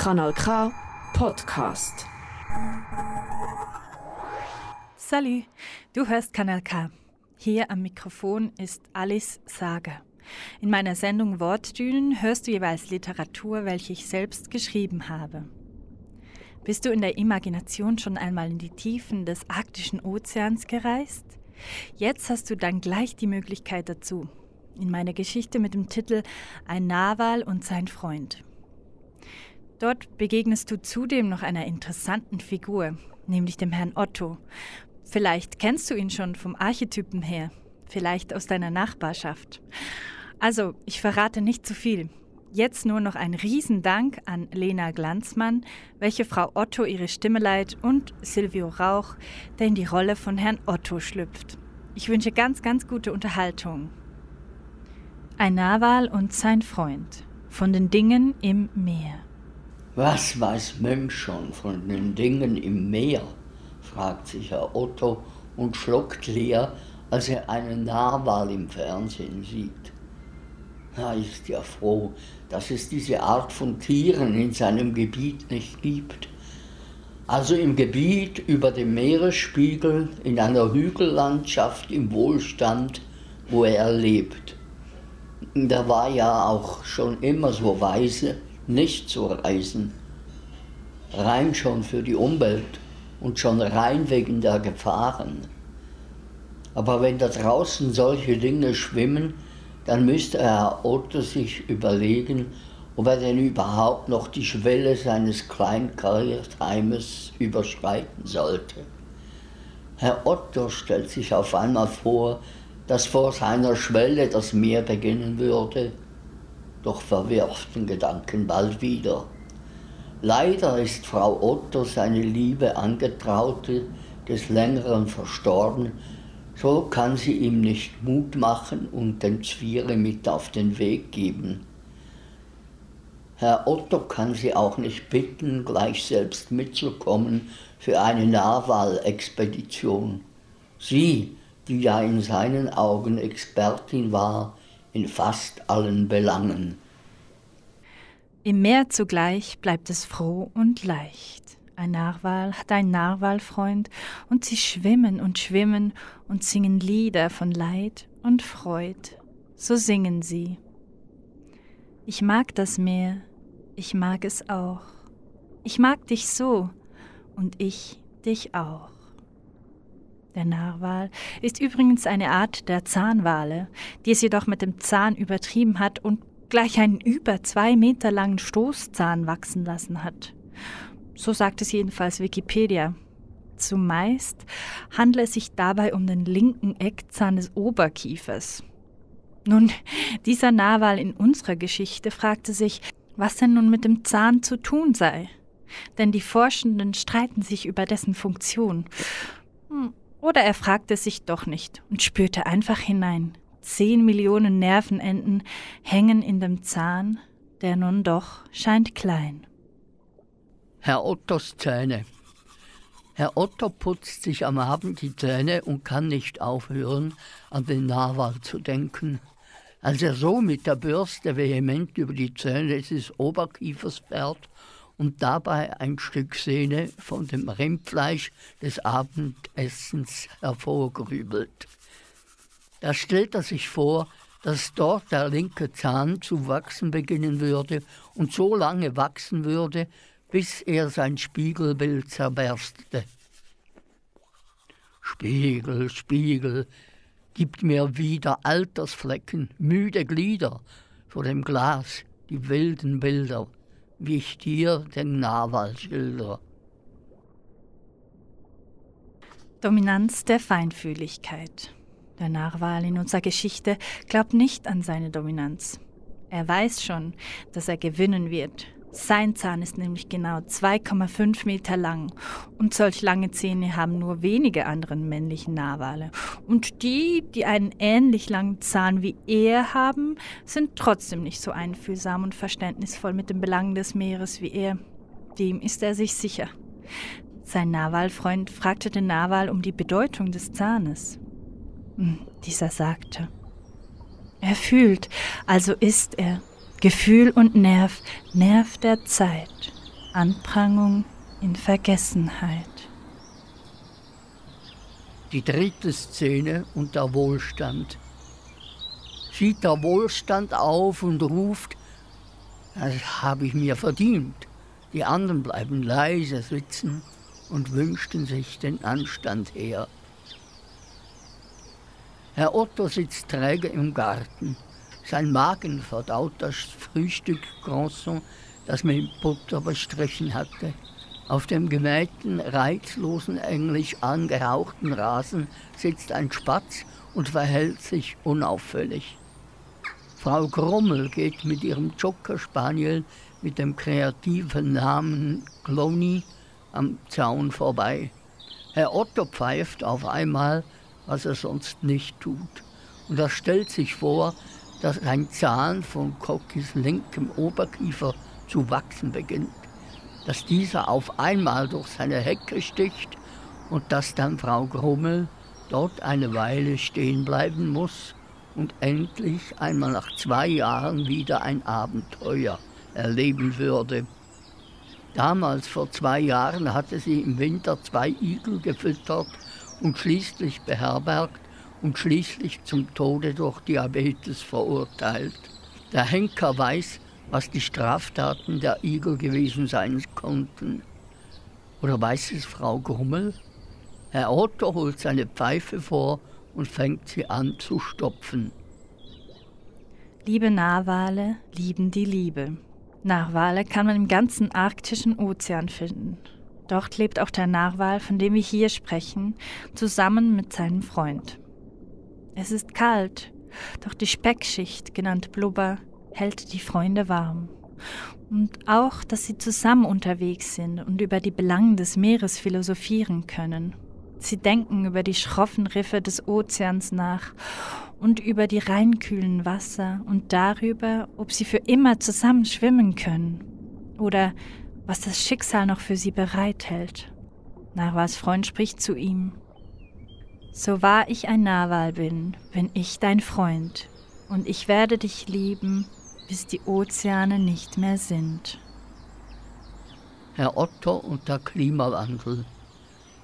Kanal K Podcast. Salut, du hörst Kanal K. Hier am Mikrofon ist Alice Sager. In meiner Sendung Wortdünen hörst du jeweils Literatur, welche ich selbst geschrieben habe. Bist du in der Imagination schon einmal in die Tiefen des arktischen Ozeans gereist? Jetzt hast du dann gleich die Möglichkeit dazu. In meiner Geschichte mit dem Titel Ein Narwal und sein Freund. Dort begegnest du zudem noch einer interessanten Figur, nämlich dem Herrn Otto. Vielleicht kennst du ihn schon vom Archetypen her, vielleicht aus deiner Nachbarschaft. Also, ich verrate nicht zu viel. Jetzt nur noch ein Riesendank an Lena Glanzmann, welche Frau Otto ihre Stimme leiht, und Silvio Rauch, der in die Rolle von Herrn Otto schlüpft. Ich wünsche ganz, ganz gute Unterhaltung. Ein Narwal und sein Freund von den Dingen im Meer. Was weiß Mensch schon von den Dingen im Meer? fragt sich Herr Otto und schluckt leer, als er einen Narwal im Fernsehen sieht. Er ist ja froh, dass es diese Art von Tieren in seinem Gebiet nicht gibt. Also im Gebiet über dem Meeresspiegel, in einer Hügellandschaft im Wohlstand, wo er lebt. Da war ja auch schon immer so weise, nicht zu reisen. Rein schon für die Umwelt und schon rein wegen der Gefahren. Aber wenn da draußen solche Dinge schwimmen, dann müsste Herr Otto sich überlegen, ob er denn überhaupt noch die Schwelle seines Kleinkariertheimes überschreiten sollte. Herr Otto stellt sich auf einmal vor, dass vor seiner Schwelle das Meer beginnen würde, doch verwirft den Gedanken bald wieder. Leider ist Frau Otto, seine liebe Angetraute, des Längeren verstorben, so kann sie ihm nicht Mut machen und den Zwiere mit auf den Weg geben. Herr Otto kann sie auch nicht bitten, gleich selbst mitzukommen für eine Narwal-Expedition. Sie, die ja in seinen Augen Expertin war in fast allen Belangen. Im Meer zugleich bleibt es froh und leicht. Ein Narwal hat einen Narwalfreund und sie schwimmen und schwimmen und singen Lieder von Leid und Freud. So singen sie. Ich mag das Meer, ich mag es auch. Ich mag dich so und ich dich auch. Der Narwal ist übrigens eine Art der Zahnwale, die es jedoch mit dem Zahn übertrieben hat und gleich einen über zwei Meter langen Stoßzahn wachsen lassen hat. So sagt es jedenfalls Wikipedia. Zumeist handle es sich dabei um den linken Eckzahn des Oberkiefers. Nun, dieser Narwal in unserer Geschichte fragte sich, was denn nun mit dem Zahn zu tun sei. Denn die Forschenden streiten sich über dessen Funktion. Hm, oder er fragte sich doch nicht und spürte einfach hinein. Zehn Millionen Nervenenden hängen in dem Zahn, der nun doch scheint klein. Herr Ottos Zähne. Herr Otto putzt sich am Abend die Zähne und kann nicht aufhören, an den Narwal zu denken. Als er so mit der Bürste vehement über die Zähne des Oberkiefers fährt und dabei ein Stück Sehne von dem Rindfleisch des Abendessens hervorgrübelt. Da stellt er sich vor, dass dort der linke Zahn zu wachsen beginnen würde und so lange wachsen würde, bis er sein Spiegelbild zerberstete. Spiegel, Spiegel, gib mir wieder Altersflecken, müde Glieder vor dem Glas, die wilden Bilder, wie ich dir den Narwal schilder. Dominanz der Feinfühligkeit. Der Narwal in unserer Geschichte glaubt nicht an seine Dominanz. Er weiß schon, dass er gewinnen wird, sein Zahn ist nämlich genau 2,5 Meter lang und solch lange Zähne haben nur wenige andere männlichen Narwale. Und die, die einen ähnlich langen Zahn wie er haben, sind trotzdem nicht so einfühlsam und verständnisvoll mit den Belangen des Meeres wie er. Dem ist er sich sicher. Sein Narwalfreund fragte den Narwal um die Bedeutung des Zahnes. Hm, dieser sagte, er fühlt, also ist er. Gefühl und Nerv, Nerv der Zeit. Anprangung in Vergessenheit. Die dritte Szene und der Wohlstand. Sieht der Wohlstand auf und ruft, das habe ich mir verdient. Die anderen bleiben leise sitzen und wünschten sich den Anstand her. Herr Otto sitzt träge im Garten. Sein Magen verdaut das Frühstück Granson, das man mit Butter bestrichen hatte. Auf dem gemähten, reizlosen, englisch angehauchten Rasen sitzt ein Spatz und verhält sich unauffällig. Frau Grummel geht mit ihrem Joker Spaniel mit dem kreativen Namen Clony am Zaun vorbei. Herr Otto pfeift auf einmal, was er sonst nicht tut. Und er stellt sich vor, dass ein Zahn von Cockys linkem Oberkiefer zu wachsen beginnt, dass dieser auf einmal durch seine Hecke sticht und dass dann Frau Grummel dort eine Weile stehen bleiben muss und endlich einmal nach zwei Jahren wieder ein Abenteuer erleben würde. Damals vor zwei Jahren hatte sie im Winter zwei Igel gefüttert und schließlich beherbergt und schließlich zum Tode durch Diabetes verurteilt. Der Henker weiß, was die Straftaten der Igel gewesen sein konnten. Oder weiß es Frau Grummel? Herr Otto holt seine Pfeife vor und fängt sie an zu stopfen. Liebe Narwale lieben die Liebe. Narwale kann man im ganzen arktischen Ozean finden. Dort lebt auch der Narwal, von dem wir hier sprechen, zusammen mit seinem Freund. Es ist kalt, doch die Speckschicht, genannt Blubber, hält die Freunde warm. Und auch, dass sie zusammen unterwegs sind und über die Belangen des Meeres philosophieren können. Sie denken über die schroffen Riffe des Ozeans nach und über die reinkühlen Wasser und darüber, ob sie für immer zusammen schwimmen können oder was das Schicksal noch für sie bereithält. Narwals Freund spricht zu ihm. So wahr ich ein Narwal bin, bin ich dein Freund, und ich werde dich lieben, bis die Ozeane nicht mehr sind. Herr Otto und der Klimawandel.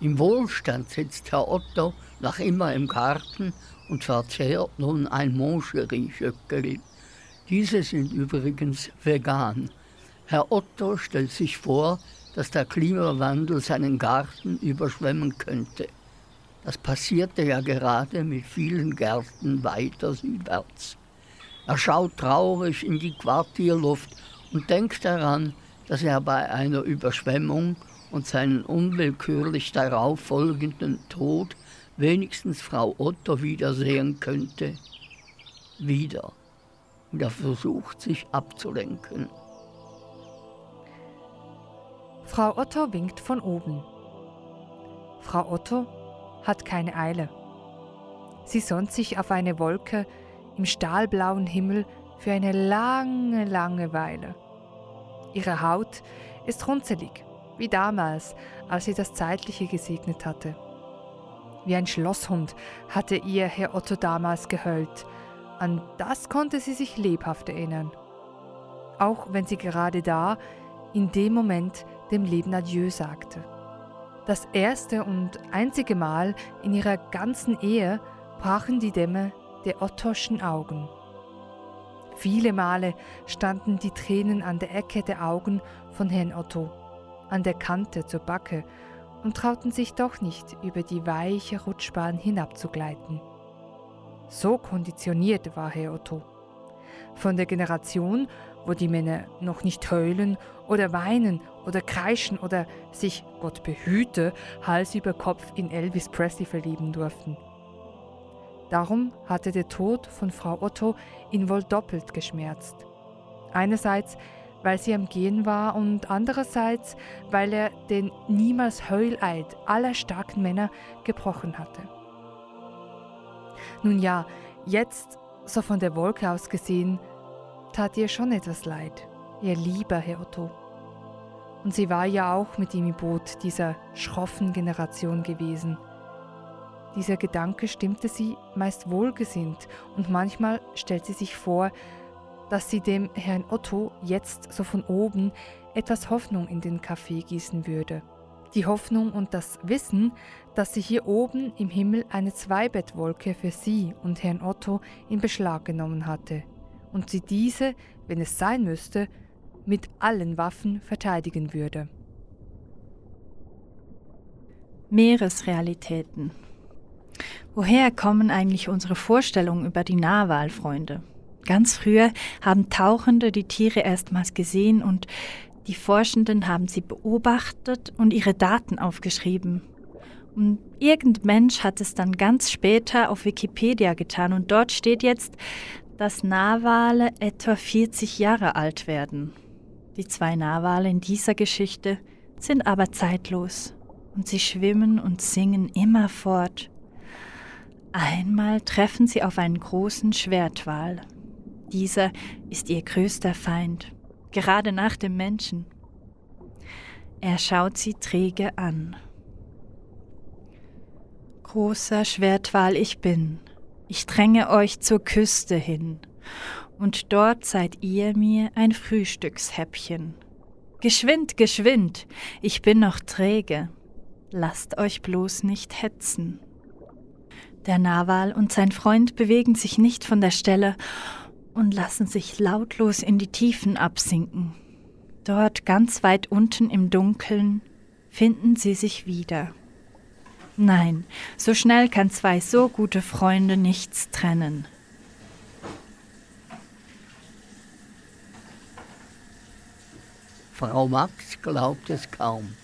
Im Wohlstand sitzt Herr Otto noch immer im Garten und verzehrt nun ein Moncherie-Schöckeli. Diese sind übrigens vegan. Herr Otto stellt sich vor, dass der Klimawandel seinen Garten überschwemmen könnte. Das passierte ja gerade mit vielen Gärten weiter südwärts. Er schaut traurig in die Quartierluft und denkt daran, dass er bei einer Überschwemmung und seinen unwillkürlich darauf folgenden Tod wenigstens Frau Otto wiedersehen könnte. Wieder. Und er versucht sich abzulenken. Frau Otto winkt von oben. Frau Otto hat keine Eile. Sie sonnt sich auf eine Wolke im stahlblauen Himmel für eine lange, lange Weile. Ihre Haut ist runzelig, wie damals, als sie das Zeitliche gesegnet hatte. Wie ein Schlosshund hatte ihr Herr Otto damals geheult. An das konnte sie sich lebhaft erinnern. Auch wenn sie gerade da, in dem Moment, dem Leben Adieu sagte. Das erste und einzige Mal in ihrer ganzen Ehe brachen die Dämme der Ottoschen Augen. Viele Male standen die Tränen an der Ecke der Augen von Herrn Otto, an der Kante zur Backe und trauten sich doch nicht über die weiche Rutschbahn hinabzugleiten. So konditioniert war Herr Otto. Von der Generation, wo die Männer noch nicht heulen oder weinen oder kreischen oder sich, Gott behüte, Hals über Kopf in Elvis Presley verlieben durften. Darum hatte der Tod von Frau Otto ihn wohl doppelt geschmerzt. Einerseits, weil sie am Gehen war und andererseits, weil er den niemals Heuleid aller starken Männer gebrochen hatte. Nun ja, jetzt, so von der Wolke aus gesehen, tat ihr schon etwas leid, ihr lieber Herr Otto. Und sie war ja auch mit ihm im Boot dieser schroffen Generation gewesen. Dieser Gedanke stimmte sie meist wohlgesinnt und manchmal stellt sie sich vor, dass sie dem Herrn Otto jetzt so von oben etwas Hoffnung in den Kaffee gießen würde. Die Hoffnung und das Wissen, dass sie hier oben im Himmel eine Zweibettwolke für sie und Herrn Otto in Beschlag genommen hatte und sie diese, wenn es sein müsste, mit allen Waffen verteidigen würde. Meeresrealitäten. Woher kommen eigentlich unsere Vorstellungen über die Nahwahlfreunde? Ganz früher haben Tauchende die Tiere erstmals gesehen und die Forschenden haben sie beobachtet und ihre Daten aufgeschrieben. Und irgendein Mensch hat es dann ganz später auf Wikipedia getan und dort steht jetzt, dass Narwale etwa 40 Jahre alt werden. Die zwei Narwale in dieser Geschichte sind aber zeitlos und sie schwimmen und singen immerfort. Einmal treffen sie auf einen großen Schwertwal. Dieser ist ihr größter Feind, gerade nach dem Menschen. Er schaut sie träge an. Großer Schwertwal ich bin, ich dränge euch zur Küste hin, und dort seid ihr mir ein Frühstückshäppchen. Geschwind, geschwind, ich bin noch träge, lasst euch bloß nicht hetzen. Der Nawal und sein Freund bewegen sich nicht von der Stelle und lassen sich lautlos in die Tiefen absinken. Dort ganz weit unten im Dunkeln finden sie sich wieder. Nein, so schnell kann zwei so gute Freunde nichts trennen. Frau Max glaubt es kaum.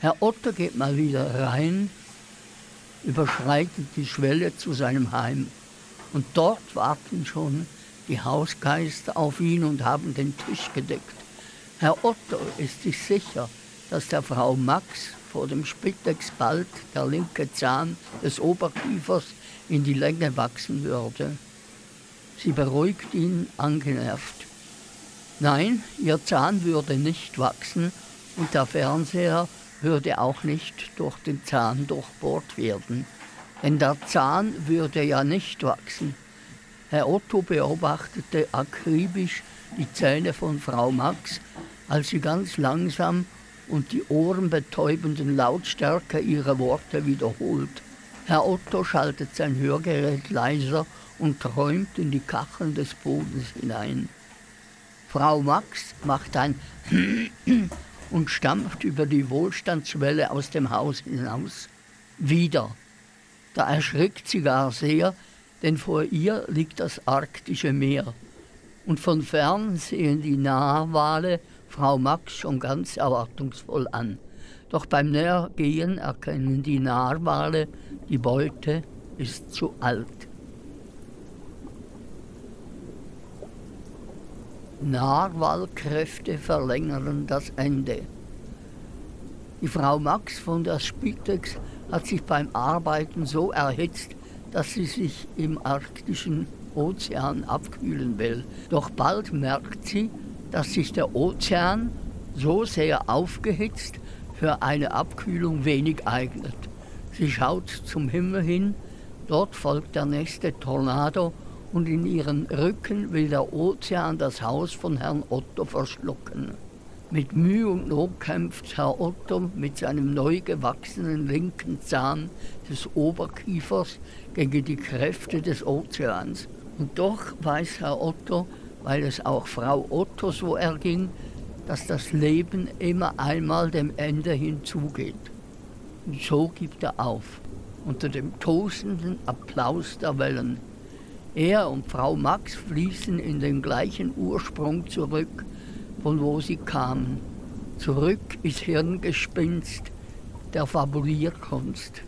Herr Otto geht mal wieder rein, überschreitet die Schwelle zu seinem Heim. Und dort warten schon die Hausgeister auf ihn und haben den Tisch gedeckt. Herr Otto ist sich sicher, dass der Frau Max vor dem Spittex bald der linke Zahn des Oberkiefers in die Länge wachsen würde. Sie beruhigt ihn angenervt. Nein, ihr Zahn würde nicht wachsen und der Fernseher würde auch nicht durch den Zahn durchbohrt werden. Denn der Zahn würde ja nicht wachsen. Herr Otto beobachtete akribisch die Zähne von Frau Max, als sie ganz langsam und die ohrenbetäubenden Lautstärke ihrer Worte wiederholt. Herr Otto schaltet sein Hörgerät leiser und träumt in die Kacheln des Bodens hinein. Frau Max macht ein und stampft über die Wohlstandswelle aus dem Haus hinaus. Wieder. Da erschrickt sie gar sehr, denn vor ihr liegt das arktische Meer. Und von fern sehen die Narwale Frau Max schon ganz erwartungsvoll an. Doch beim Nähergehen erkennen die Narwale, die Beute ist zu alt. Narwalkräfte verlängern das Ende. Die Frau Max von der Spitex hat sich beim Arbeiten so erhitzt, dass sie sich im arktischen Ozean abkühlen will. Doch bald merkt sie, dass sich der Ozean so sehr aufgehitzt für eine Abkühlung wenig eignet. Sie schaut zum Himmel hin, dort folgt der nächste Tornado und in ihren Rücken will der Ozean das Haus von Herrn Otto verschlucken. Mit Mühe und Not kämpft Herr Otto mit seinem neu gewachsenen linken Zahn des Oberkiefers gegen die Kräfte des Ozeans. Und doch weiß Herr Otto, weil es auch Frau Otto so erging, dass das Leben immer einmal dem Ende hinzugeht. Und so gibt er auf, unter dem tosenden Applaus der Wellen. Er und Frau Max fließen in den gleichen Ursprung zurück, von wo sie kamen. Zurück ins Hirngespinst der Fabulierkunst.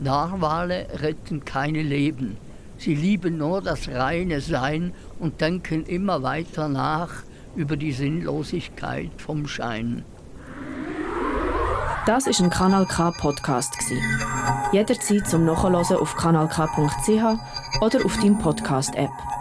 Narwale retten keine Leben. Sie lieben nur das reine Sein und denken immer weiter nach über die Sinnlosigkeit vom Schein. Das ist ein Kanal K Podcast Jederzeit zum Nachhören auf kanalk.ch oder auf deinem Podcast App.